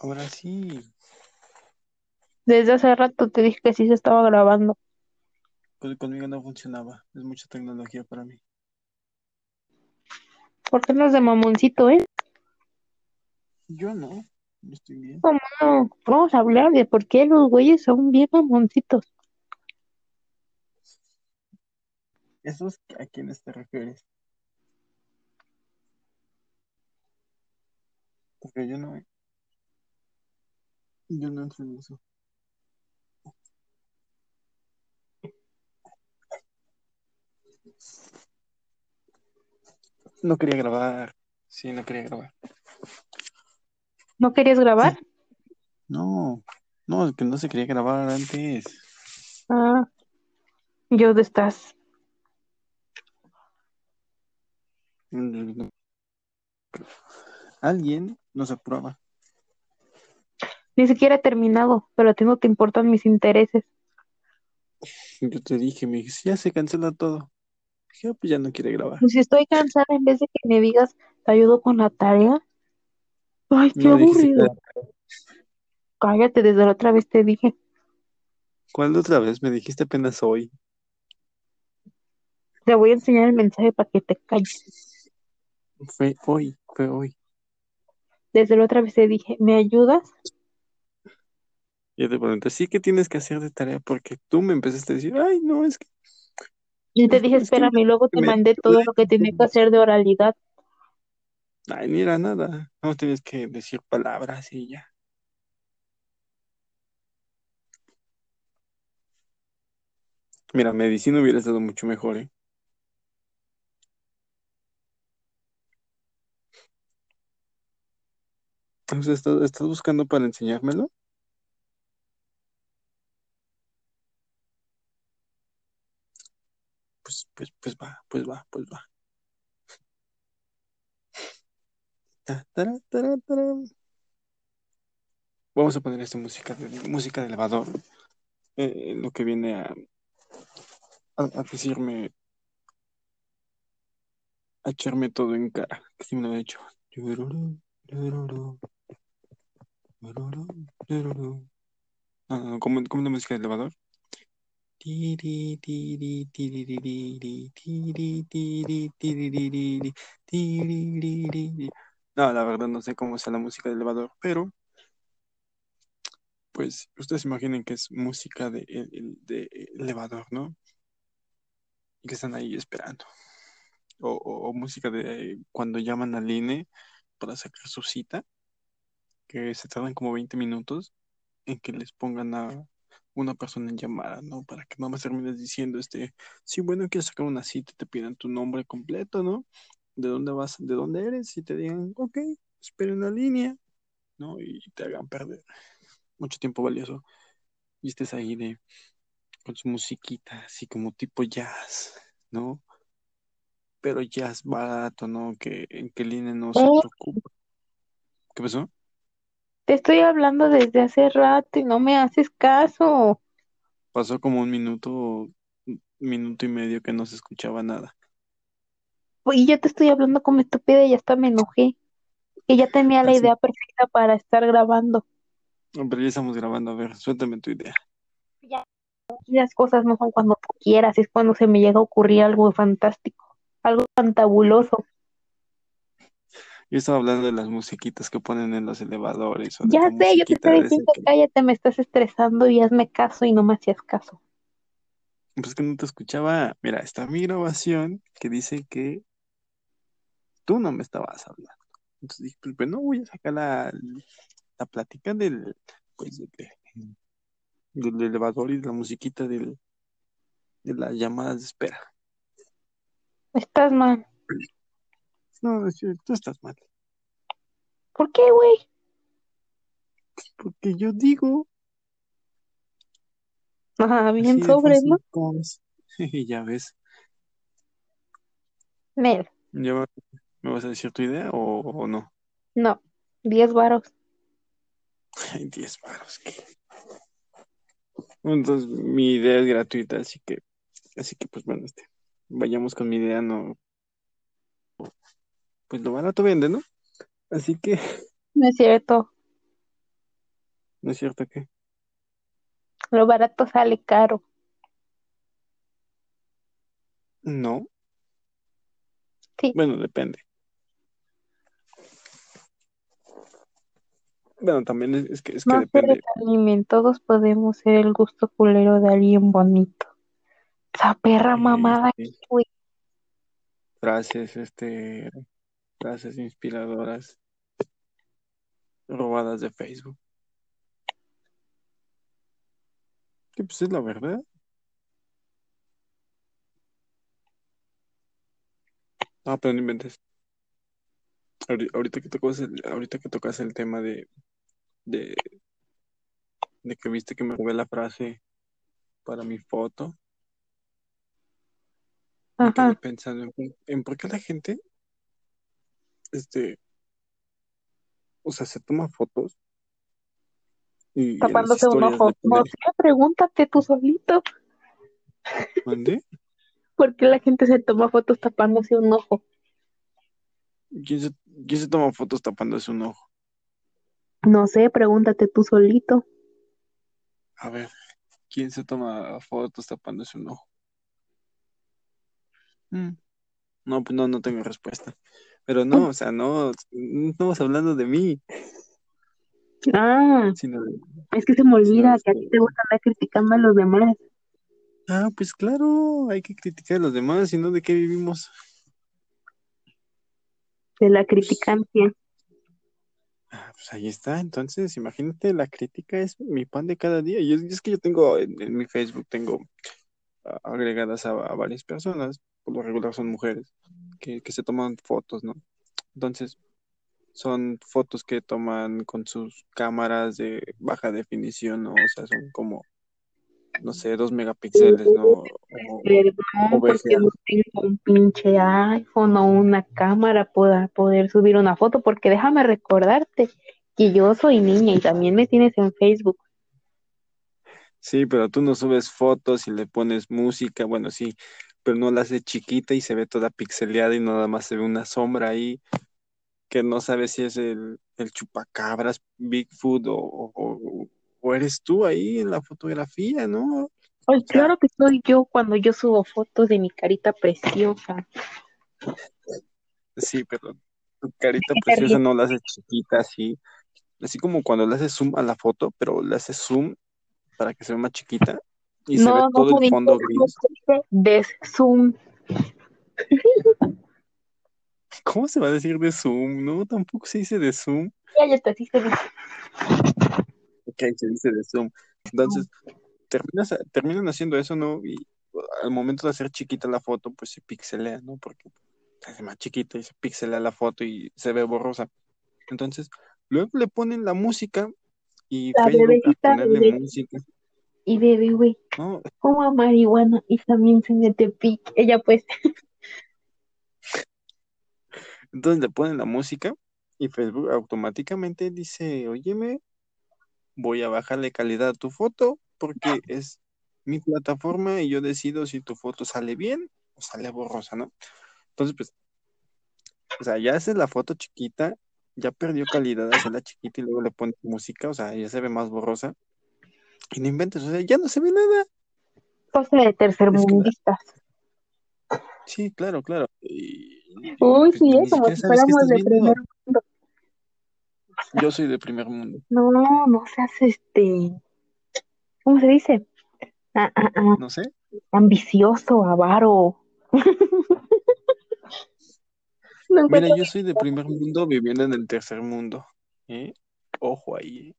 Ahora sí. Desde hace rato te dije que sí se estaba grabando. Conmigo no funcionaba. Es mucha tecnología para mí. ¿Por qué no es de mamoncito, eh? Yo no. No estoy bien. ¿Cómo no? Vamos a hablar de por qué los güeyes son bien mamoncitos. ¿Esos a quiénes te refieres? Porque yo no. Yo no entro en eso. No quería grabar. Sí, no quería grabar. ¿No querías grabar? No. No, es que no se quería grabar antes. Ah, ¿y dónde estás? Alguien nos aprueba. Ni siquiera he terminado, pero a ti no te importan mis intereses. Yo te dije, me dijiste, ya se cancela todo. Dije, "Ah, pues ya no quiere grabar. Pues si estoy cansada, en vez de que me digas, te ayudo con la tarea. Ay, qué No aburrido. Cállate, desde la otra vez te dije. ¿Cuál otra vez? Me dijiste apenas hoy. Te voy a enseñar el mensaje para que te calles. Fue hoy, fue hoy. Desde la otra vez te dije, ¿me ayudas? Yo te pregunté, sí, ¿qué tienes que hacer de tarea? Porque tú me empezaste a decir, ay, no, es que Y te dije, es que espérame, y luego te mandé todo lo que tenía que hacer de oralidad. Ay, ni era nada. No tienes que decir palabras y ya. Mira, medicina hubiera estado mucho mejor, ¿eh? Entonces, ¿estás, estás buscando para enseñármelo? Pues, pues, va, pues va, pues va. Vamos a poner esta música de, música de elevador. eh, lo que viene a, decirme, a echarme todo en cara. Que sí me lo he hecho. ¿cómo, cómo es la música de elevador? No, la verdad no sé cómo es la música de elevador, pero pues ustedes imaginen que es música de, el- de elevador, ¿no? Y que están ahí esperando. O, o- o música de cuando llaman al INE para sacar su cita, que se tardan como 20 minutos en que les pongan a una persona en llamada, ¿no? Para que no más termines diciendo, este, sí, bueno, quiero sacar una cita te pidan tu nombre completo, ¿no? De dónde vas, de dónde eres y te digan, ok, espera en la línea, ¿no? Y te hagan perder mucho tiempo valioso. Y estés ahí de, con su musiquita, así como tipo jazz, ¿no? Pero jazz barato, ¿no? Que en que el INE no se Eh. preocupa. ¿Qué pasó? Te estoy hablando desde hace rato y no me haces caso. Pasó como un minuto, minuto y medio que no se escuchaba nada. Y yo te estoy hablando como estúpida y hasta me enojé. Que ya tenía la Así. idea perfecta para estar grabando. Pero ya estamos grabando, a ver, suéltame tu idea. Y las cosas no son cuando tú quieras, es cuando se me llega a ocurrir algo fantástico, algo fantabuloso. Yo estaba hablando de las musiquitas que ponen en los elevadores o Ya sé, yo te estoy diciendo, que, cállate, me estás estresando y hazme caso y no me hacías caso. pues que no te escuchaba. Mira, está mi grabación que dice que tú no me estabas hablando. Entonces dije, pues bueno, voy a sacar la, la plática del, pues, de- de- del elevador y de la musiquita del, de las llamadas de espera. Estás mal. No, tú estás mal. ¿Por qué, güey? Porque yo digo, Ah, bien sobre, ¿no? ya ves, Nel, ¿ya me vas a decir tu idea o, o no? no, 10 varos. Ay, 10 varos. ¿qué? Entonces, mi idea es gratuita, así que, así que, pues bueno, este, vayamos con mi idea, no, pues lo barato vende, ¿no? Así que, No es cierto. ¿No es cierto que? Lo barato sale caro. No. Sí. Bueno, depende. Bueno, también es, es que, es que No se depende. desanimen, todos podemos ser el gusto culero de alguien bonito. Esa perra mamada, sí, güey. frases, este, frases inspiradoras robadas de Facebook. Que pues es la verdad. Ah, pero no inventes. Ahori- Ahorita que tocas el, ahorita que tocas el tema de, de, de que viste que me robé la frase para mi foto, me quedé Ajá. pensando en por qué la gente, este, o sea, se toma fotos y Tapándose un ojo. No sé, pregúntate tú solito. ¿mande? ¿Por qué la gente se toma fotos tapándose un ojo? ¿Quién se, quién se toma fotos tapándose un ojo? No sé, pregúntate tú solito. A ver, ¿quién se toma fotos tapándose un ojo? Mm, No, pues no, no tengo respuesta. Pero no, o sea, no, no estamos hablando de mí, Ah, sino de, es que se me olvida que a ti te gusta andar criticando a los demás. Ah, pues claro, hay que criticar a los demás, sino de qué vivimos. De la criticancia. Ah, pues ahí está, entonces imagínate, la crítica es mi pan de cada día. Y es, que yo tengo en, en mi Facebook, tengo ah, agregadas a, a varias personas, por lo regular son mujeres, que, que se toman fotos, ¿no? Entonces, son fotos que toman con sus cámaras de baja definición, ¿no? O sea, son como, no sé, dos megapíxeles, ¿no? O, Pero o no, porque no tengo un pinche iPhone o una cámara para poder subir una foto, porque déjame recordarte que yo soy niña y también me tienes en Facebook. Sí, pero tú no subes fotos y le pones música, bueno, sí, pero no la haces chiquita y se ve toda pixeleada y nada más se ve una sombra ahí que no sabes si es el, el chupacabras, Bigfoot o, o, eres tú ahí en la fotografía, ¿no? Ay, claro que soy yo cuando yo subo fotos de mi carita preciosa. sí, pero tu carita ¿Qué te preciosa no la haces chiquita así, así como cuando le haces zoom a la foto, pero le haces zoom para que se vea más chiquita y se ve No, no todo el fondo no gris. se dice deszoom. ¿Cómo se va a decir de zoom? No, tampoco se dice de zoom. Ya, ya está, sí se dice. Ok, se dice de zoom. Entonces, terminas, terminan haciendo eso, ¿no? Y al momento de hacer chiquita la foto, pues se pixelea, ¿no? Porque se hace más chiquita y se pixelea la foto y se ve borrosa. Entonces, luego le ponen la música y La Facebook a ponerle música, y bebé, güey, ¿no? fuma marihuana y también se mete pic. Ella pues, Entonces le ponen la música y Facebook automáticamente dice, óyeme, voy a bajarle calidad a tu foto porque es mi plataforma y yo decido si tu foto sale bien o sale borrosa, ¿no? Entonces, pues, o sea, ya haces la foto chiquita, ya perdió calidad hacerla chiquita y luego le pones música, o sea, ya se ve más borrosa. Y no inventes, o sea, ya no se ve nada. cosa de Es que, tercermundistas. sí, claro, claro. Y, Uy, sí, ¿eh? como siquiera si fuéramos de viendo. primer mundo. Yo soy de primer mundo. No, no seas este, ¿cómo se dice? Ah, ah, ah, No sé. ambicioso, avaro. Mira, yo soy de primer mundo viviendo en el tercer mundo. ¿eh? Ojo ahí.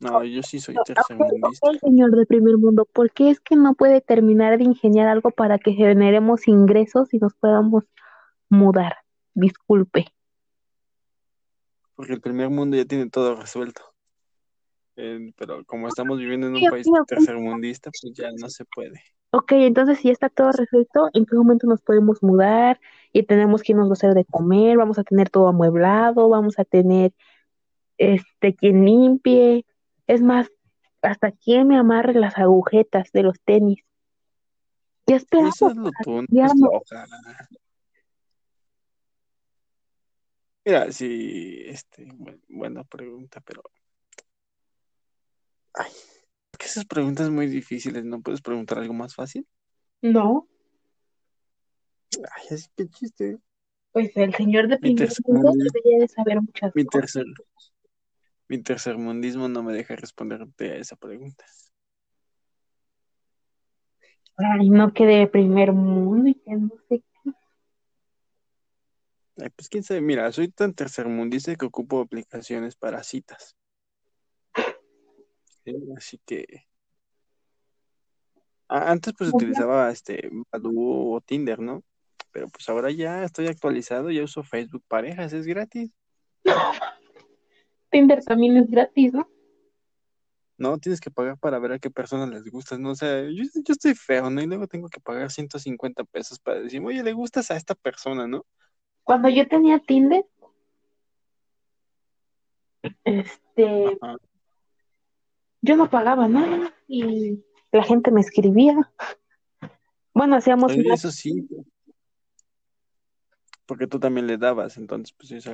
No, yo sí soy tercermundista. ok, señor de primer mundo, ¿por qué es que no puede terminar de ingeniar algo para que generemos ingresos y nos podamos mudar? Disculpe. Porque el primer mundo ya tiene todo resuelto. Eh, pero como estamos viviendo en un país tercermundista, pues ya no se puede. Ok, entonces si ya está todo resuelto, ¿en qué momento nos podemos mudar? Y tenemos que irnos a hacer de comer, vamos a tener todo amueblado, vamos a tener este quien limpie. Es más, hasta quien me amarre las agujetas de los tenis. ¿Qué esperamos Eso es lo loca. Mira, sí, este, bu- buena pregunta, pero. Ay, que esas preguntas muy difíciles, ¿no puedes preguntar algo más fácil? No, Ay, así que chiste. pues el señor de primer mundi- debería de saber muchas mi cosas. tercer, mi tercermundismo no me deja responderte a esa pregunta. Ay, no que de primer mundo y que no sé qué. Ay, pues quién sabe, mira, soy tan tercermundista que ocupo aplicaciones para citas. ¿sí? Así que antes pues utilizaba este Badoo o Tinder, ¿no? Pero pues ahora ya estoy actualizado, ya uso Facebook Parejas, es gratis. Tinder también es gratis, ¿no? No, tienes que pagar para ver a qué personas les gustas, ¿no? O sea, yo, yo estoy feo, ¿no? Y luego tengo que pagar 150 pesos para decir, oye, le gustas a esta persona, ¿no? Cuando yo tenía Tinder, este, Ajá. yo no pagaba nada y la gente me escribía. Bueno, hacíamos Oye, eso sí, porque tú también le dabas, entonces pues ellos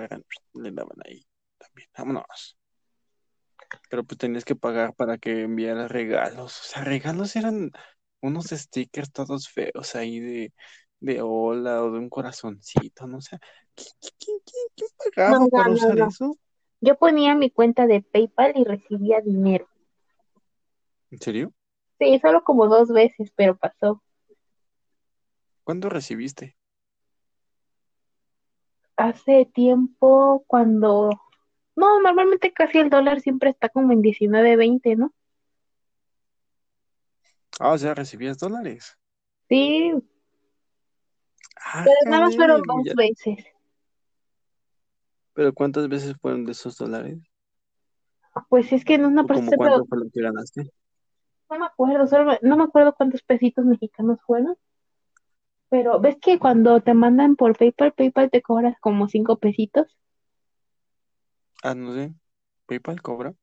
le daban ahí vámonos. Pero pues tenías que pagar para que enviara regalos, o sea, regalos eran unos stickers todos feos ahí de, de hola o de un corazoncito, no sé. ¿Quién, quién, quién- quién pagaba No, no, para usar no. eso? Yo ponía mi cuenta de PayPal y recibía dinero. ¿En serio? Sí, solo como dos veces, pero pasó. ¿Cuándo recibiste? Hace tiempo cuando... No, normalmente casi el dólar siempre está como en 19, 20, ¿no? Ah, o sea, recibías dólares. Sí, Ah, pero nada más fueron dos ya- veces. Pero ¿cuántas veces fueron de esos dólares? Pues es que en una ¿O como parte cuánto fue lo que ganaste? no me acuerdo, solo no me acuerdo cuántos pesitos mexicanos fueron, pero ves que cuando te mandan por PayPal, PayPal te cobras como cinco pesitos. Ah, no sé. ¿PayPal cobra?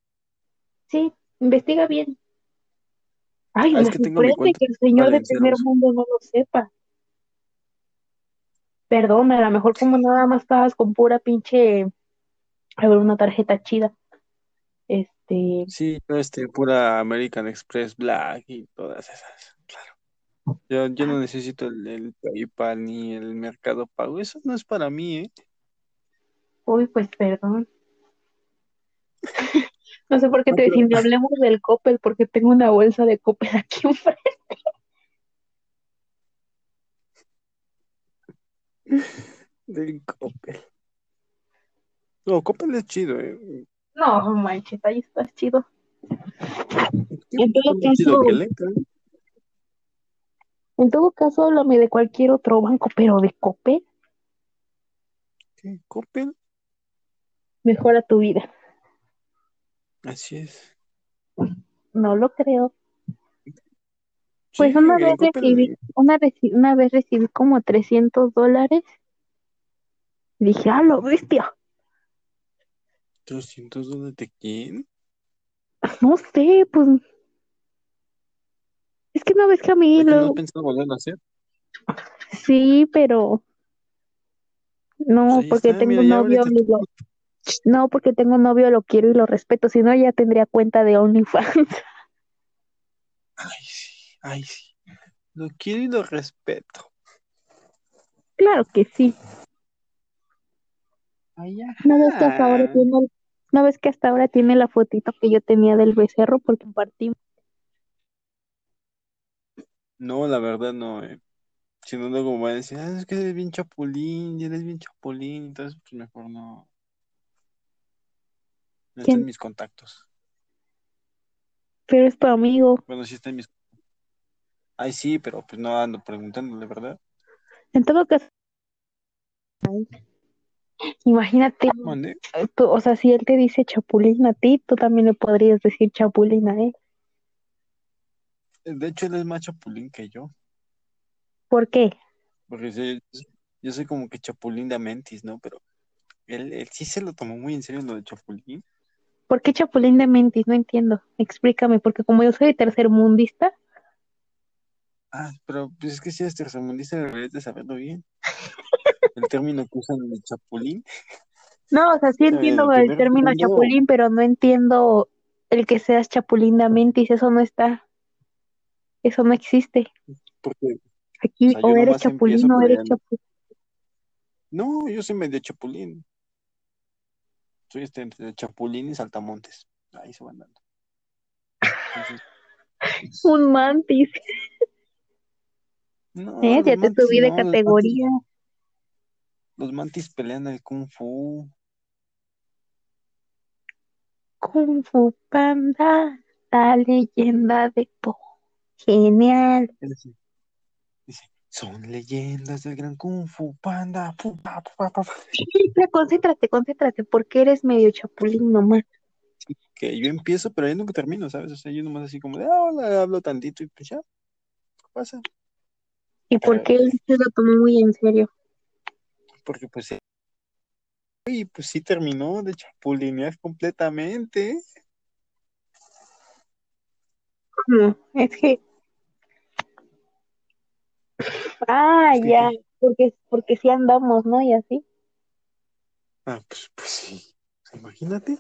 Sí, investiga bien. Ay, Ah, me es que tengo mi cuenta que el señor de primer ceros. mundo no lo sepa. Perdón, a lo mejor como nada más pagas con pura pinche, a ver, una tarjeta chida. Este, Sí, este, pura American Express Black y todas esas. Claro. Yo, yo no necesito el, el PayPal ni el Mercado Pago. Eso no es para mí, ¿eh? uy, pues perdón. No sé por qué te decía, no hablemos del Coppel porque tengo una bolsa de Coppel aquí enfrente. Del Coppel. No, Coppel es chido, ¿eh? No, manches, ahí está chido. ¿Qué En todo caso, Electra? en todo caso, háblame de cualquier otro banco, pero de Coppel ¿Qué? ¿Coppel? mejora tu vida. Así es. No lo creo. Pues Sí, una vez recibí, una, reci- una vez recibí como 300 dólares. Dije, ah, lo bestia. 300 dólares de quién? No sé, pues. Es que no ves que a mí ¿Es que no lo. pensado volverlo a hacer? Sí, pero. No, Pues porque tengo mira, un novio. No, porque tengo un novio, lo quiero y lo respeto. Si no, ya tendría cuenta de OnlyFans. Ay, sí, ay, sí. Lo quiero y lo respeto. Claro que sí. Ay, ¿No ves que hasta ahora tiene el- ¿No ves que hasta ahora tiene la fotito que yo tenía del becerro porque compartimos? No, la verdad no, eh. Si no, luego me van a decir, ah, es que eres bien chapulín, eres bien chapulín, entonces pues mejor no. No en mis contactos. Pero es tu amigo. Bueno, sí está en mis. Ay, sí, pero pues no ando preguntándole, ¿verdad? En todo caso, imagínate, Mande. tú, o sea, si él te dice chapulín a ti, tú también le podrías decir chapulín a él. De hecho, él es más chapulín que yo. ¿Por qué? Porque sí, yo soy como que chapulín de mentis, ¿no? Pero él, él sí se lo tomó muy en serio lo de chapulín. ¿Por qué chapulín de mentis? No entiendo. Explícame, porque como yo soy tercermundista, Ah, pero pues es que si eres tercermundista deberías de saberlo bien. El término que usan de chapulín. No, o sea, sí entiendo El término mundo, chapulín, pero no entiendo el que seas chapulín de mentis, eso no está, eso no existe. porque, o Aquí sea, o yo eres chapulín o eres chapulín. No, yo soy medio chapulín. Soy este entre chapulín y saltamontes. Ahí se van dando. Entonces, Un mantis, no, ¿eh? Ya te mantis subí de no, los mantis, categoría. los mantis pelean el kung fu. Kung Fu Panda, la leyenda de Po. Genial. Dice, dice, son leyendas del gran kung fu panda. Fu, pa, pa, pa, pa". Ya, concéntrate, concéntrate, porque eres medio chapulín nomás. Que yo empiezo, pero yo nunca termino, ¿sabes? O sea, yo nomás así como de, ah, hola, hablo tantito y pues ya, ¿qué pasa? ¿Y por qué él se lo tomó muy en serio? porque pues, sí, y pues sí terminó de chapulinear completamente. No, es que, ah, ya, porque, porque sí andamos, ¿no? Y así. Ah, pues, pues sí, imagínate.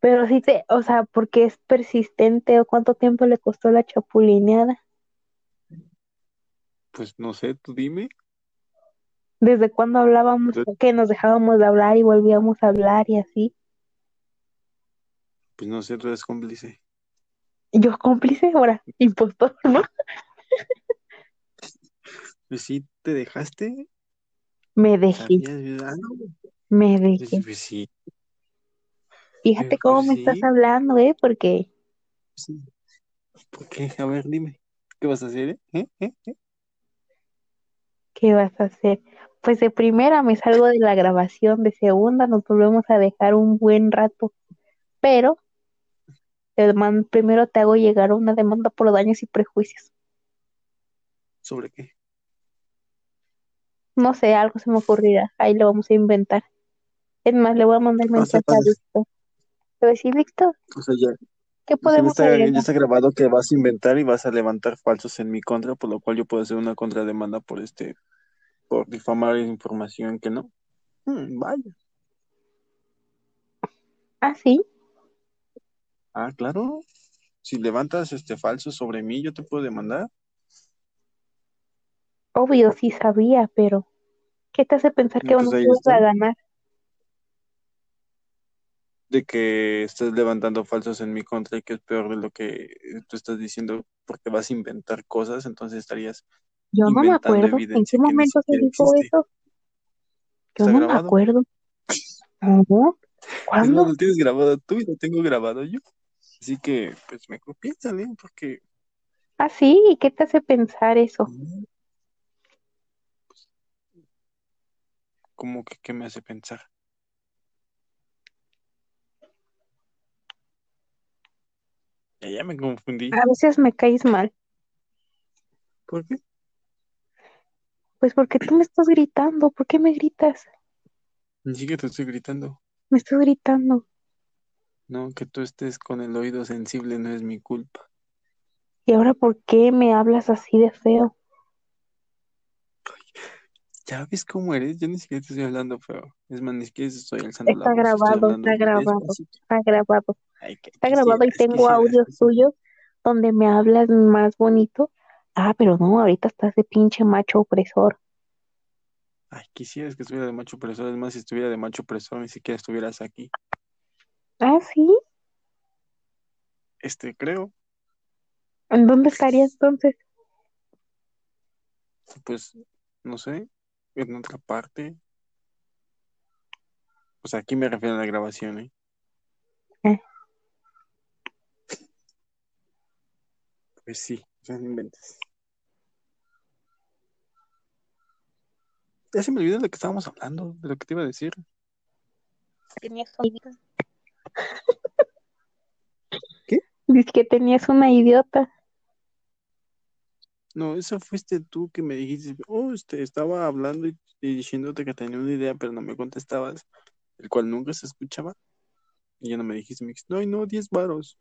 Pero sí te, o sea, porque es persistente o cuánto tiempo le costó la chapulineada. Pues no sé, tú dime. ¿Desde cuándo hablábamos? Que nos dejábamos de hablar y volvíamos a hablar y así? Pues no sé, tú eres cómplice. Yo cómplice ahora, impostor, ¿no? Pues sí, te dejaste, Me dejé, me pues, dejé. pues sí, Fíjate pues, cómo pues me estás hablando, ¿eh? Porque, sí. ¿Por qué? A ver, dime, ¿qué vas a hacer, eh? ¿Eh? ¿Eh? ¿Eh? ¿qué vas a hacer? Pues de primera me salgo de la grabación, de segunda nos volvemos a dejar un buen rato, pero te man- primero te hago llegar una demanda por daños y prejuicios. ¿Sobre qué? No sé, algo se me ocurrirá, ahí lo vamos a inventar. Es más, le voy a mandar O sea, mensaje a Víctor. Le voy a decir, Víctor, o sea, ya, ¿qué ya podemos está, ya está grabado que vas a inventar y vas a levantar falsos en mi contra, por lo cual yo puedo hacer una contrademanda por este, por difamar información que no. Hmm, vaya. Ah, sí, Ah, claro. Si levantas este falso sobre mí, yo te puedo demandar. Obvio, sí sabía, pero ¿qué te hace pensar que No, pues no ahí vas a ganar? De que estás levantando falsos en mi contra y que es peor de lo que tú estás diciendo porque vas a inventar cosas, entonces estarías Yo no me acuerdo. ¿En qué momento se dijo existe. eso? Yo no me acuerdo. ¿No? Es más, ¿Cuándo? lo tienes grabado tú y lo tengo grabado yo. Así que, pues, me piénsale, porque Ah, sí, ¿y qué te hace pensar eso? mm, como que, ¿qué me hace pensar? Ya, ya me confundí. A veces me caes mal. ¿Por qué? Pues porque tú me estás gritando. ¿Por qué me gritas? Ni siquiera te estoy gritando. Me estás gritando. No, que tú estés con el oído sensible no es mi culpa. ¿Y ahora por qué me hablas así de feo? Ya ves cómo eres, yo ni siquiera te estoy hablando feo. Es más, ni siquiera estoy alzando la Está voz, grabado, está grabado, despacito. está grabado. Ay, que Está grabado y tengo audios tuyos donde me hablas más bonito. Ah, pero no, ahorita estás de pinche macho opresor. Ay, quisieras que estuviera de macho opresor. Es más, si estuviera de macho opresor, ni siquiera estuvieras aquí. Ah, sí. Este, creo, ¿En dónde estarías entonces? pues, no sé, en otra parte. O sea, aquí me refiero a la grabación, ¿eh? Eh. Pues sí, o sea, no inventes. Ya se me olvidó de lo que estábamos hablando, de lo que te iba a decir. Tenías una idiota. ¿Qué? Dice que tenías una idiota. No, esa fuiste tú que me dijiste, oh, te estaba hablando y, diciéndote que tenía una idea, pero no me contestabas, el cual nunca se escuchaba. Y ya no me dijiste, me dijiste, no, no, 10 varos.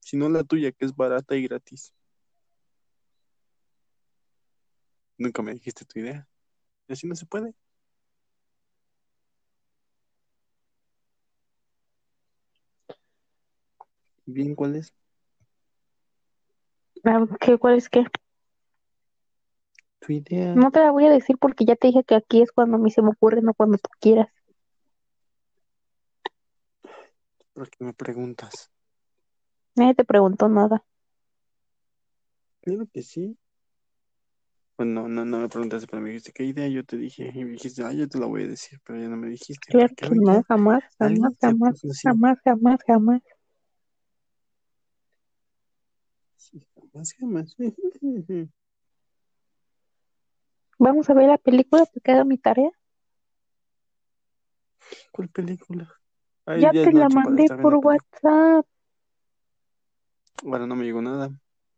Sino la tuya, que es barata y gratis. Nunca me dijiste tu idea. Y así no se puede. Bien, ¿cuál es? Ah, ¿Qué, cuál es qué? Tu idea. No te la voy a decir porque ya te dije que aquí es cuando a mí se me ocurre, no cuando tú quieras. ¿Por qué me preguntas? Nadie te preguntó nada. Claro que sí. Bueno, no, no, no me preguntaste, pero me dijiste qué idea yo te dije. Y me dijiste, ah, yo te la voy a decir, pero ya no me dijiste. Claro que no, jamás, jamás, jamás, jamás, jamás, jamás. Vamos a ver la película porque haga mi tarea. ¿Cuál película? Ay, Ya ya te la mandé por. WhatsApp. Bueno, no me llegó nada.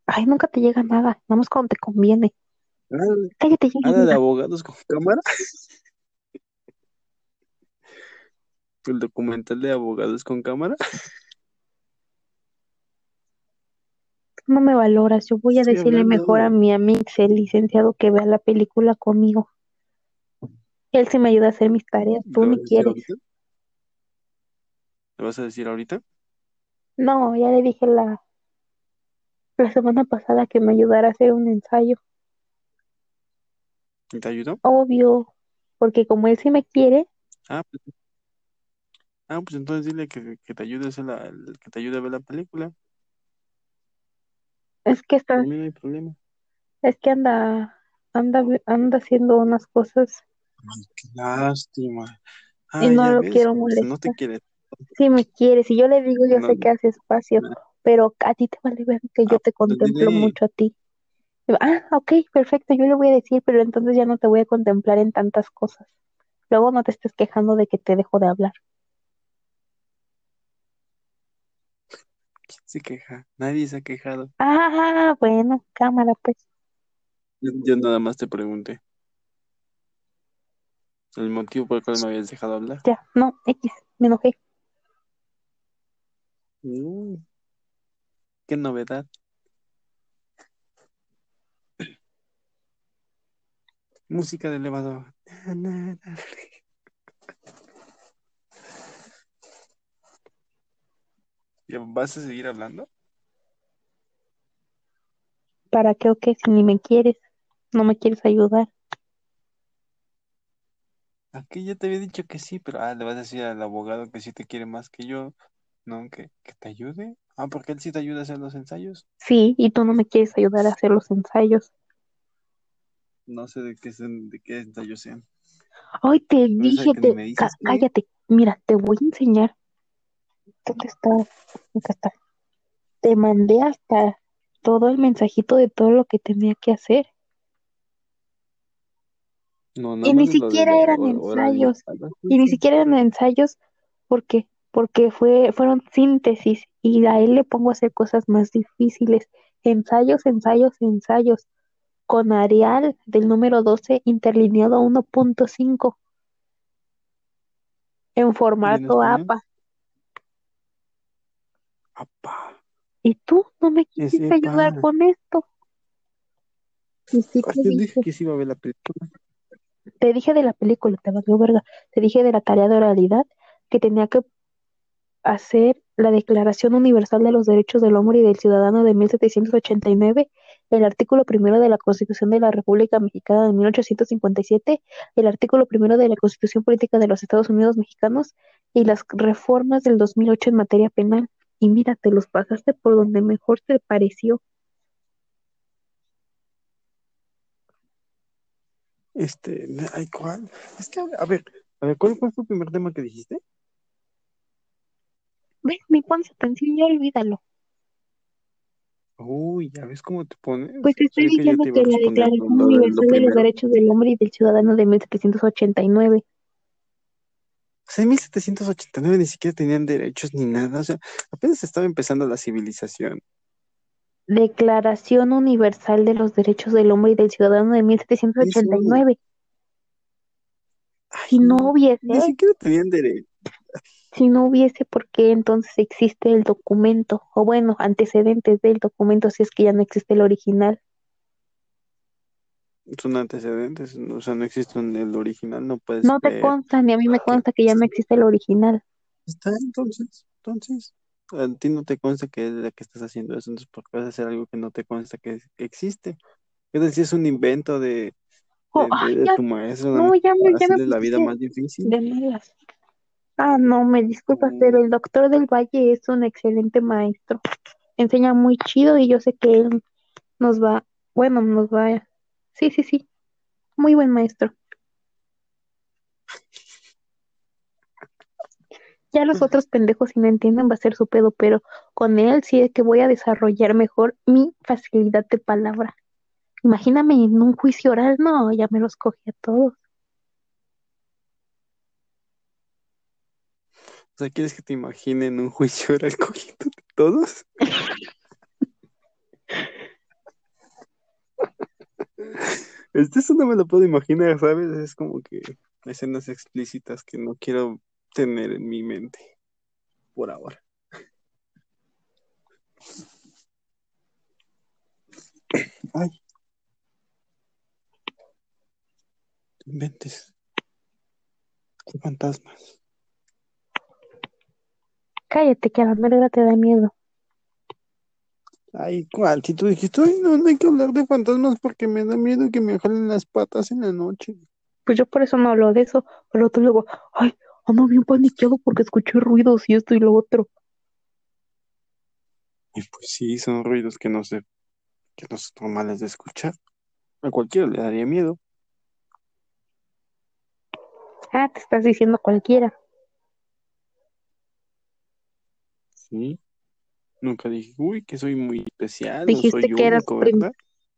Ay, nunca te llega nada, nada más cuando te conviene. Nada, Cállate ya, nada de Yadira. abogados con cámara. El documental de abogados con cámara. No me valoras. Yo voy a Estoy decirle hablando. mejor a mi amix, el licenciado, que vea la película conmigo. Él sí me ayuda a hacer mis tareas. Tú ¿Le ni vas a decir quieres. ahorita? ¿Le vas a decir ahorita? No, ya le dije la, la semana pasada que me ayudara a hacer un ensayo. ¿Y ¿Te ayudó? Obvio, porque como él sí me quiere, Ah, pues, ah, pues entonces dile que, que te ayude a hacer la, que te ayude a ver la película. Es que está, Por mí no hay problema. es que anda, anda, anda haciendo unas cosas Ay, qué lástima. y no lo ves, quiero no te molestar. quiere. Sí me quiere, si yo le digo, yo No, sé que hace espacio, no. pero a ti te vale ver que yo Ah, te pues contemplo dile. mucho a ti. Ah, ok, perfecto, yo le voy a decir, pero entonces ya no te voy a contemplar en tantas cosas. Luego no te estés quejando de que te dejo de hablar. ¿Quién se queja? Nadie se ha quejado. Ah, bueno, cámara, pues. Yo, yo nada más te pregunté el motivo por el cual me habías dejado hablar. Ya, no, X, me enojé. Mm, qué novedad. Música de elevador. ¿Vas a seguir hablando? ¿Para qué o qué? Si ni me quieres, no me quieres ayudar. Aquí ya te había dicho que sí, pero ah, le vas a decir al abogado que sí te quiere más que yo, ¿no? Que, que te ayude. Ah, porque él sí te ayuda a hacer los ensayos. Sí, y tú no me quieres ayudar a hacer los ensayos. No sé de qué, de qué ensayos sean. Ay, te dije, te, me dices ca- qué. cállate. Mira, te voy a enseñar. ¿Dónde está? Acá está. Te mandé hasta todo el mensajito de todo lo que tenía que hacer. No, Y ni siquiera eran ensayos. Y ni siquiera eran ensayos. ¿Por qué? Porque fue, fueron síntesis. Y a él le pongo a hacer cosas más difíciles. Ensayos, ensayos, ensayos. Con Arial del número 12 interlineado 1.5 en ¿Y en formato? APA. Apá, Y tú no me quisiste ayudar con esto. Y sí te dije, que sí iba a ver la película. te dije de la película, te valió verga. Te dije de la tarea de oralidad que tenía que hacer la Declaración Universal de los Derechos del Hombre y del Ciudadano de 1789, el artículo primero de la Constitución de la República Mexicana de 1857, el artículo primero de la Constitución Política de los Estados Unidos Mexicanos y las reformas del 2008 en materia penal. Y mira, te los pasaste por donde mejor te pareció. Este, ay, ¿cuál? Es que, a ver, a ver, ¿cuál fue el primer tema que dijiste? Ven, ni pones atención, ya olvídalo. Uy, ya ves cómo te pones. Pues te estoy que diciendo que la Declaración Universal de los. Derechos del Hombre y del Ciudadano de 1789 O sea, en 1789 ni siquiera tenían derechos ni nada. O sea, apenas estaba empezando la civilización. Declaración Universal de los Derechos del Hombre y del Ciudadano de Eso, 1789. ay, Si no ni hubiese, siquiera tenían derecho. si no hubiese, ¿por qué entonces existe el documento? O bueno, antecedentes del documento si es que ya no existe el original. Son antecedentes, o sea, no existe un- el original, no puedes No te ver consta, ni a mí me que consta que ya no existe el original. está entonces, entonces. A ti no te consta que es la que estás haciendo eso, entonces ¿por qué vas a hacer algo que no te consta que, existe? ¿Qué tal si es un invento de, Oh, de, de- ay, de ya, tu maestro nada no, más ya me, para ya me hacerle la vida más difícil? de malas. Ah, no, me disculpas, pero el doctor del Valle es un excelente maestro. Enseña muy chido y yo sé que él nos va, bueno, nos va, sí, sí, sí, muy buen maestro. Ya los otros pendejos si no entienden va a ser su pedo, pero con él sí es que voy a desarrollar mejor mi facilidad de palabra. Imagíname en un juicio oral, no, ya me los cogí a todos. O sea, ¿quieres que te imaginen un juicio oral cogiendo de todos? Este eso no me lo puedo imaginar, ¿sabes? Es como que escenas explícitas que no quiero tener en mi mente por ahora. Ay, inventes. Fantasmas. Cállate, que a la verga te da miedo. Ay, ¿cuál? Si tú dijiste, ay, no, no hay que hablar de fantasmas porque me da miedo que me jalen las patas en la noche. Pues yo por eso no hablo de eso. Pero otro luego, ay, ando bien paniqueado porque escuché ruidos y esto y lo otro. Y pues sí, son ruidos que no sé, que no son normales de escuchar. A cualquiera le daría miedo. Ah, te estás diciendo cualquiera. Sí. Nunca dije, uy, que soy muy especial Dijiste soy que eras único, prim- ¿verdad?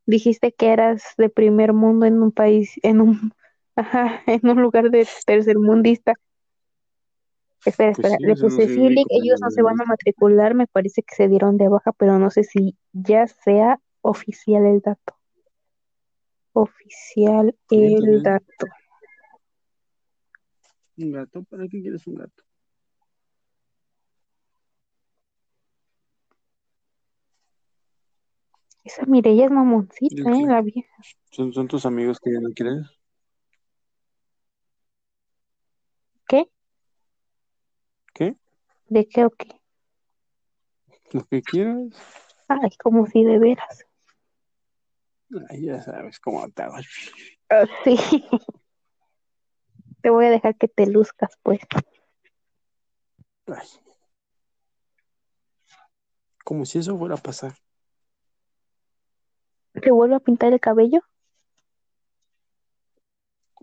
dijiste que eras de primer mundo en un país, en un, ajá, en un lugar de tercermundista. Espera, Pues espera, sí, le no puse pero ellos no se van a matricular, me parece que se dieron de baja, pero no sé si ya sea oficial el dato. Oficial el dato. ¿Un gato? ¿Para qué quieres un gato? Esa Mireya es mamoncita, ¿El ¿eh? La vieja. ¿Son, son tus amigos que ya no quieren? ¿Qué? ¿Qué? ¿De qué o qué? Lo que quieras. Ay, como si de veras. Ay, ya sabes cómo te hago. Ah, sí. Te voy a dejar que te luzcas, pues. Ay. Como si eso fuera a pasar. ¿Te vuelvo a pintar el cabello?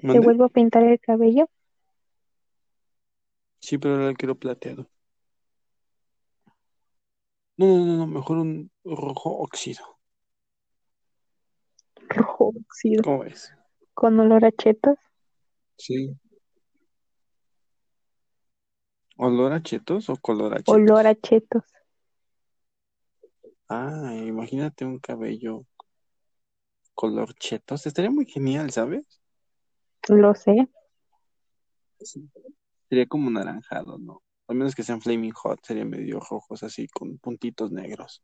¿Te vuelvo a pintar el cabello? Sí, pero ahora quiero plateado. No, no, no, no, mejor un rojo óxido. Rojo óxido. ¿Cómo ves? Con olor a chetos. Sí. ¿Olor a chetos o color a chetos? Olor a chetos. Ah, imagínate un cabello color chetos. Estaría muy genial, ¿sabes? Lo sé. Sí. Sería como naranjado, ¿no? Al menos que sean flaming hot, serían medio rojos así, con puntitos negros.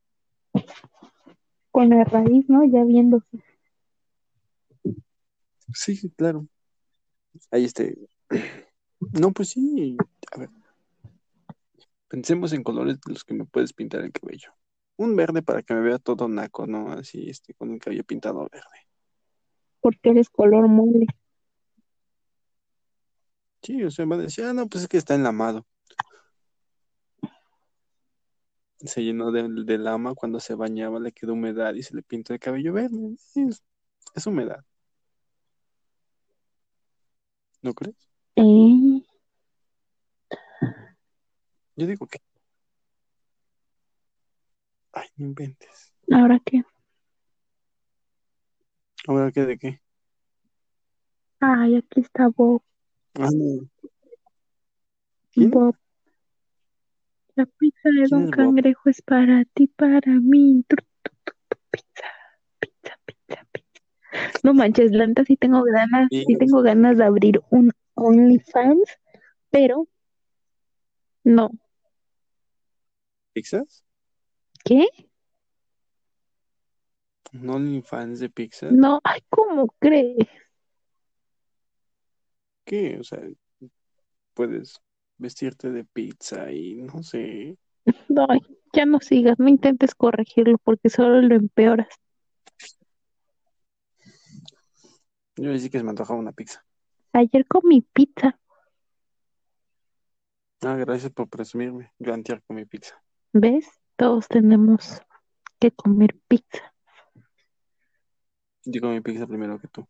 Con la raíz, ¿no? Ya viéndose. Sí, sí, claro. Ahí este. No, pues sí. A ver. Pensemos en colores de los que me puedes pintar el cabello. Un verde para que me vea todo naco, ¿no? Así, este, con el cabello pintado verde. Porque eres color mole. Sí, o sea, va a decir, ah, no, pues es que está enlamado. Se llenó de, de lama cuando se bañaba, le quedó humedad y se le pintó el cabello verde. Es, es humedad. ¿No crees? Eh, Yo digo que. Ay, no inventes. ¿Ahora qué? ¿Ahora qué de qué? Ay, aquí está Bob. Ah, no. ¿Quién? Bob. La pizza de ¿Quién Don es Bob? Cangrejo es para ti, para mí. Pizza, pizza, pizza, pizza. No manches, la neta sí tengo ganas, Y sí tengo ganas de abrir un OnlyFans, pero no. ¿Pizzas? ¿Qué? ¿Un OnlyFans de pizzas? No, ay, ¿cómo crees? ¿Qué? O sea, puedes vestirte de pizza y no sé. Ay, ya no sigas, no intentes corregirlo porque solo lo empeoras. Yo decía que se me antojaba una pizza. Ayer comí pizza, Ah, gracias por presumirme. Yo antier comí pizza. ¿ves? Todos tenemos que comer pizza. Yo comí pizza primero que tú.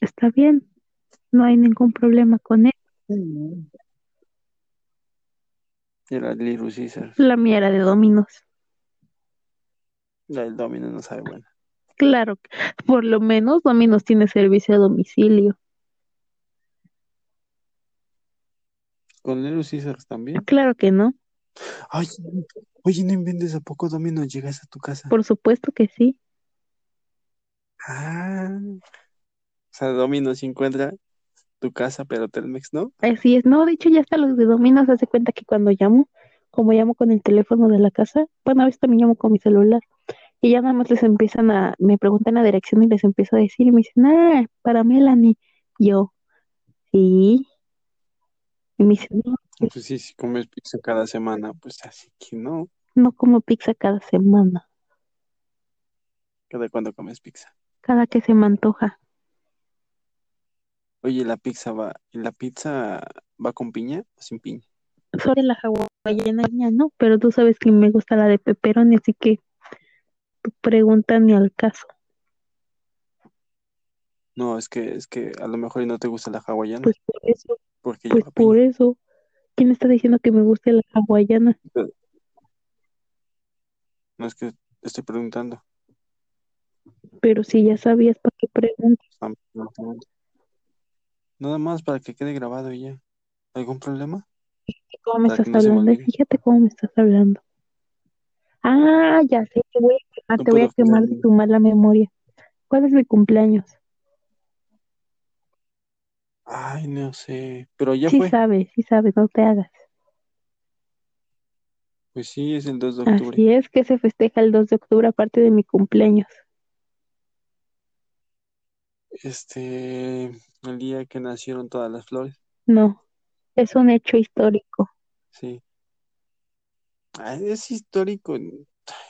Está bien, no hay ningún problema con él. La Little Caesar. La mía era de Domino's. La del Domino no sabe buena. Claro, por lo menos Domino's tiene servicio a domicilio. Con Little Caesars también. Claro que no, Ay, oye, no inventes a poco Domino llegas a tu casa. por supuesto que sí. Ah. O sea, Domino se encuentra tu casa, pero Telmex no. Así es, no, de hecho ya hasta los de Domino's hace cuenta que cuando llamo, como llamo con el teléfono de la casa, bueno, a veces también llamo con mi celular, y ya nada más les empiezan a, me preguntan la dirección y les empiezo a decir, y me dicen, ah, para Melanie, yo, sí, y me dicen, no, Pues sí, si comes pizza cada semana, pues así que no. no como pizza cada semana, ¿Cada cuándo comes pizza? cada que se me antoja, Oye, la pizza va, ¿y la pizza va con piña o sin piña? sobre la hawaiana, no, pero tú sabes que me gusta la de pepperoni, así que tu pregunta ni al caso, No, es que, es que a lo mejor no te gusta la hawaiana, pues por eso, porque pues por piña. eso, ¿quién está diciendo que me guste la hawaiana? No es que estoy preguntando. Pero si ya sabías para qué preguntas, preguntando. Nada más para que quede grabado y ya. ¿Algún problema? ¿cómo me Para estás no hablando? Fíjate cómo me estás hablando. Ah, ya sé, te voy a quemar, No te voy a quemar de tu mala memoria. ¿Cuál es mi cumpleaños? Ay, no sé. Pero ya Sí fue. sabes, sí sabes, no te hagas. Pues sí, es el 2 de octubre. Así es que se festeja el 2 de octubre aparte de mi cumpleaños. Este, el día que nacieron todas las flores. No, es un hecho histórico. Sí. Ay, es histórico. No,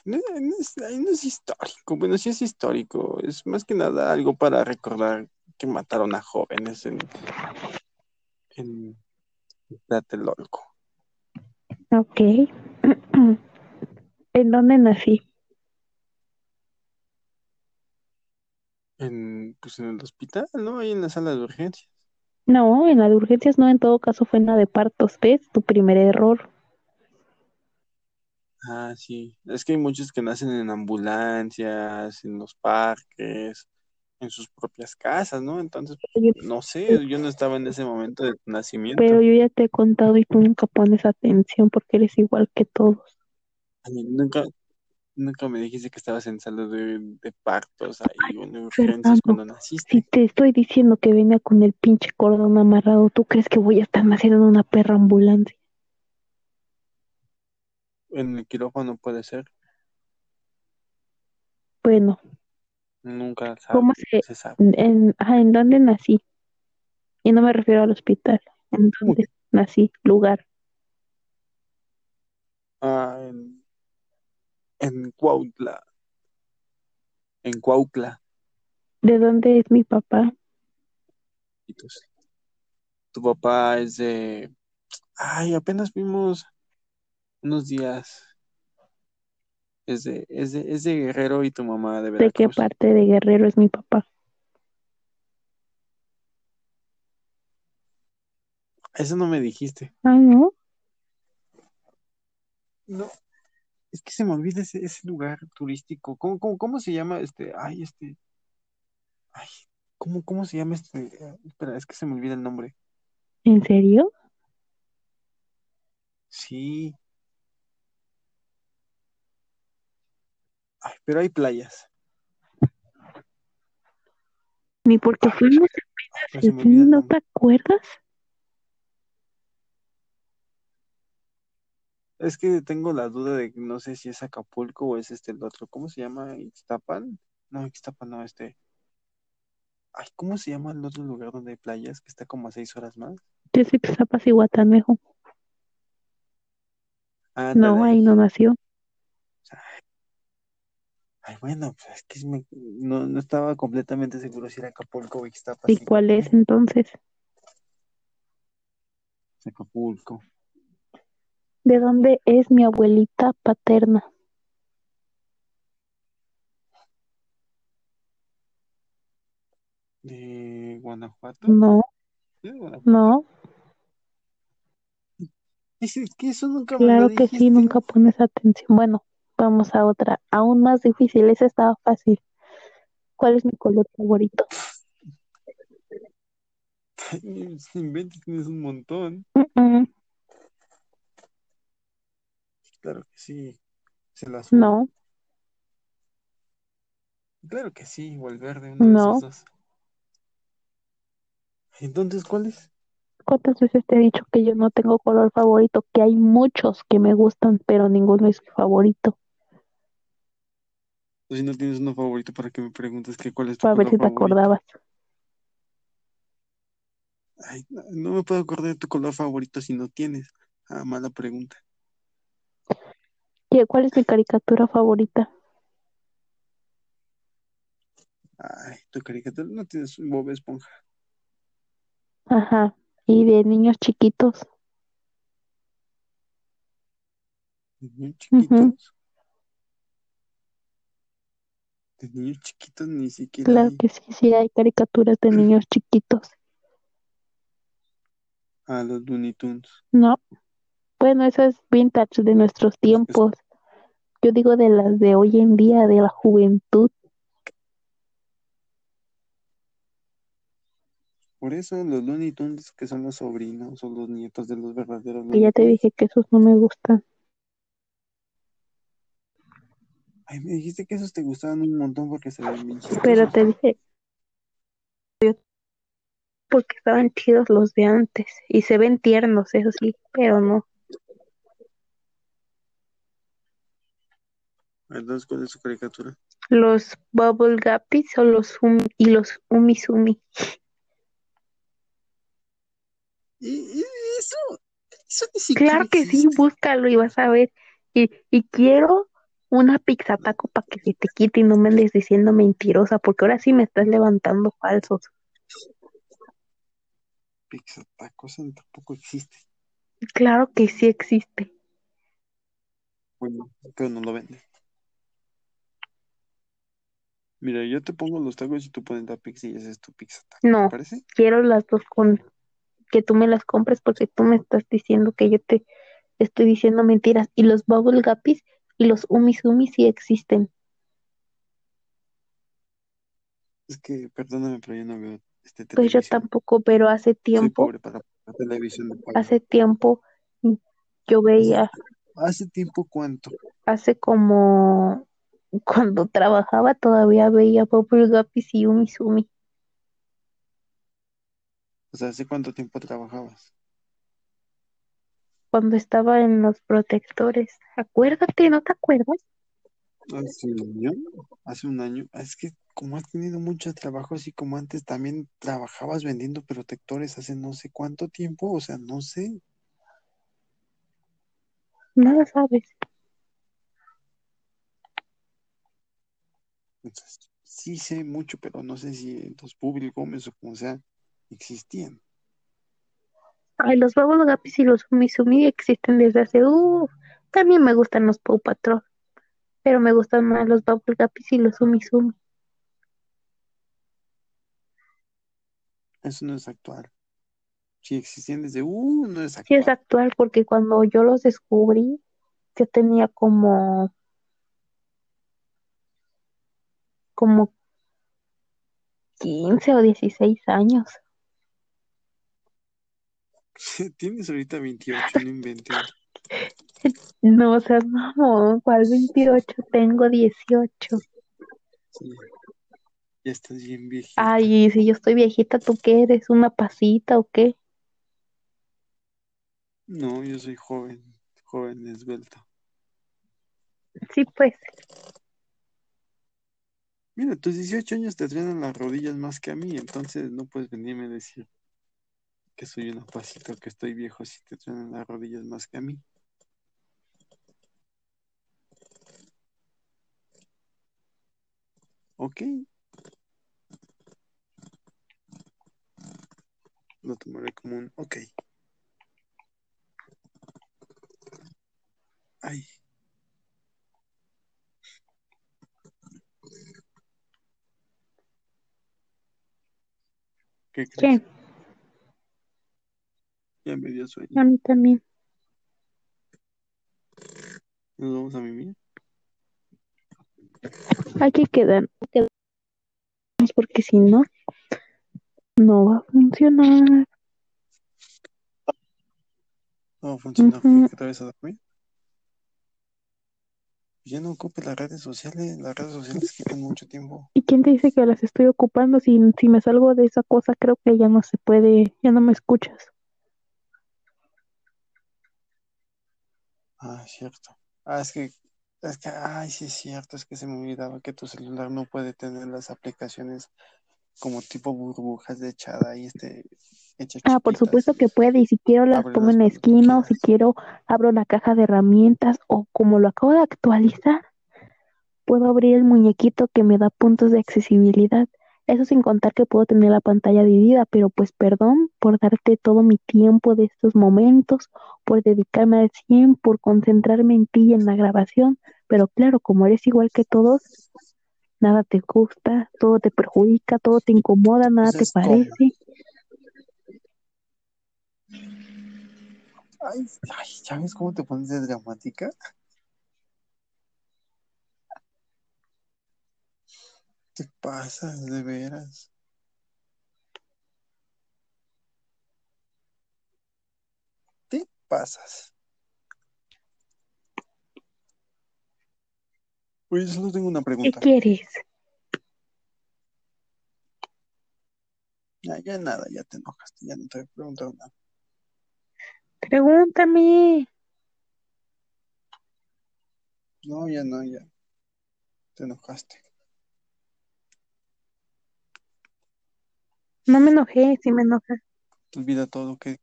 no es, no es histórico. Bueno, sí es histórico. Es más que nada algo para recordar que mataron a jóvenes en, en Tlatelolco. Ok. ¿En dónde nací? En, pues en el hospital, ¿no? Ahí en la sala de urgencias. No, en la de urgencias no, en todo caso fue en la de partos, ¿ves? Tu primer error. Ah, sí. Es que hay muchos que nacen en ambulancias, en los parques, en sus propias casas, ¿no? Entonces, no sé, yo no estaba en ese momento de tu nacimiento. pero yo ya te he contado y tú nunca pones atención porque eres igual que todos. Ay, nunca, nunca me dijiste que estabas en sala de, de partos ahí o en urgencias cuando Si naciste. te estoy diciendo que venía con el pinche cordón amarrado, ¿tú crees que voy a estar naciendo en una perra ambulancia? En el quirófano puede ser. Bueno, Nunca ¿cómo sabe, se, se sabe. en, ajá, ¿en dónde nací? Y no me refiero al hospital. ¿En ¿Cómo dónde nací? Lugar. Ah, en, en Cuautla. En Cuautla. ¿De dónde es mi papá? Pitos. Tu papá es de... Ay, apenas vimos unos días. Es de, es de, es de Guerrero y tu mamá de ¿De qué Veracruz. parte de Guerrero es mi papá? Eso no me dijiste. Ah, ¿no? No, es que se me olvida ese, ese lugar turístico. ¿Cómo, cómo, cómo se llama este? Ay, este. Ay, ¿cómo, cómo se llama este? Eh, Espera, es que se me olvida el nombre. ¿En serio? Sí. Ay, pero hay playas. Ni porque fuimos olvida el ¿no te acuerdas? Es que tengo la duda de que no sé si es Acapulco o es este el otro. ¿Cómo se llama? ¿Ixtapan? No, Ixtapan no, este. Ay, ¿cómo se llama el otro lugar donde hay playas que está como a seis horas más? Yo soy Zapas y Guatanejo. No, ahí ahí. no nació. Ay, bueno, pues es que me- no, no estaba completamente seguro si era Acapulco o Ixtapa, ¿Y cuál es entonces? Acapulco. ¿De dónde es mi abuelita paterna? ¿De Guanajuato? No, ¿Sí, de Guanajuato? no, Dices que eso nunca me lo claro que sí, nunca pones atención. Bueno, vamos a otra, aún más difícil, esa estaba fácil. ¿Cuál es mi color favorito? Inventes, tienes un montón. Claro que sí. Es el azul. no, Claro que sí, o el verde, uno de no. esos dos. Entonces, ¿cuál es? ¿Cuántas veces te he dicho que yo no tengo color favorito? Que hay muchos que me gustan, pero ninguno es mi favorito. Si no tienes uno favorito, ¿para qué me preguntas que cuál es tu Para ver color si te favorito? acordabas. Ay, no, no me puedo acordar de tu color favorito si no tienes. Ah, mala pregunta. ¿Qué- ¿Cuál es mi caricatura favorita? Ay, tu caricatura no tienes un Bob Esponja. Ajá. ¿Y de niños chiquitos? ¿De niños Ujú. chiquitos? De niños chiquitos ni siquiera Claro hay. que sí, sí hay caricaturas de niños chiquitos. Ah, los Looney Tunes. No. Bueno, eso es vintage de nuestros tiempos. Yo digo de las de hoy en día, de la juventud. Por eso los Looney Tunes que son los sobrinos o los nietos de los verdaderos Y ya te dije que esos no me gustan. Ay, me dijiste que esos te gustaban un montón porque se ven bien Pero chistosos. te dije porque estaban chidos los de antes. Y se ven tiernos, eso sí, pero no. Entonces, ¿cuál es su caricatura? Los Bubble Guppies o los um, y los Umisumi. Y, eso, eso ni siquiera Claro que sí, búscalo y vas a ver. Y, y quiero una pizza taco para que se te quite y no me andes diciendo mentirosa, porque ahora sí me estás levantando falsos. Pizza tacos tampoco existe. Claro que sí existe. Bueno, pero no lo venden. Mira, yo te pongo los tacos y tú pones la pizza y esa es tu pizza taco. ¿Te No, parece? quiero las dos con que tú me las compres porque tú me estás diciendo que yo te estoy diciendo mentiras. Y los Bubble Guppies y los Umisumi sí existen. Es que, perdóname, pero yo no veo este Pues yo tampoco, pero hace Soy tiempo, pobre para la televisión de hace tiempo yo veía, ¿hace tiempo cuánto? hace como cuando trabajaba todavía veía Bubble Guppies y Umisumi. O sea, ¿hace cuánto tiempo trabajabas? Cuando estaba en los protectores. Acuérdate, ¿no te acuerdas? Hace un año. Hace un año. Es que como has tenido mucho trabajo, así como antes también trabajabas vendiendo protectores hace no sé cuánto tiempo, o sea, no sé. Nada sabes. Entonces, sí sé mucho, pero no sé si los Publi Gómez o como sea, existían. Ay, los Bubble Guppies y los Umisumi existen desde hace, uh, también me gustan los Paw Patrol, pero me gustan más los Bubble Guppies y los Umisumi. Eso no es actual. Si existían desde, uh, no es Sí es actual. actual porque cuando yo los descubrí, yo tenía como, como 15 o 16 años. Tienes ahorita 28, no inventes. No, o sea, no, ¿cuál 28? Tengo 18. Sí, ya estás bien viejita. Ay, si yo estoy viejita, ¿tú qué eres? ¿Una pasita o qué? No, yo soy joven, joven esbelto. Sí, pues, Mira, tus 18 años te truenan las rodillas más que a mí, entonces no puedes venirme a decir que soy un opacito, que estoy viejo si te truenan las rodillas más que a mí. Ok. Lo tomaré como un. Ay. ¿Qué? Ya me dio sueño. A mí también. Nos vamos a mimir. Hay que quedar, quedarnos porque si no, no va a funcionar. No funciona porque te vas a dormir. Ya no ocupes las redes sociales. Las redes sociales quitan mucho tiempo. ¿Y quién te dice que las estoy ocupando? Si, si me salgo de esa cosa, creo que ya no se puede, ya no me escuchas. Ah, es cierto. Ah, es que, es que, ay, sí es cierto, es que se me olvidaba que tu celular no puede tener las aplicaciones como tipo burbujas de echada y este, Ah, por supuesto que puede, y si quiero las pongo en la esquina, o si quiero abro la caja de herramientas, o como lo acabo de actualizar, puedo abrir el muñequito que me da puntos de accesibilidad. Eso sin contar que puedo tener la pantalla dividida, pero pues perdón por darte todo mi tiempo de estos momentos, por dedicarme al 100, por concentrarme en ti y en la grabación, pero claro, como eres igual que todos, nada te gusta, todo te perjudica, todo te incomoda, nada te parece. Ay, ay, ¿ya ves cómo te pones de dramática? Te pasas, de veras. Te pasas. Oye, solo tengo una ¿Qué pregunta. quieres? Ya, ya nada, ya te enojaste, ya no te voy a preguntar nada. Pregúntame. No, ya no, ya. Te enojaste. No me enojé, sí me enoja. Te olvida todo que...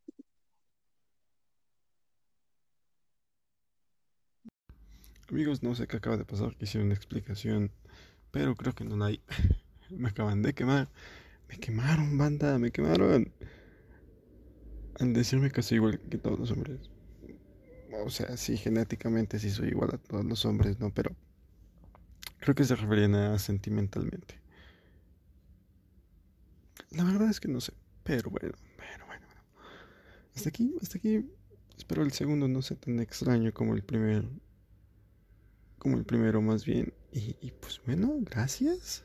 Amigos, no sé qué acaba de pasar, quisiera una explicación, pero creo que no la hay. Me acaban de quemar. Me quemaron, banda, me quemaron. Al decirme que soy igual que todos los hombres. O sea, sí, genéticamente sí soy igual a todos los hombres, ¿no? Pero creo que se referían a sentimentalmente. La verdad es que no sé. Pero bueno, bueno, bueno, bueno. Hasta aquí, hasta aquí. Espero el segundo no sea tan extraño como el primero. Como el primero más bien. Y, y pues bueno, gracias.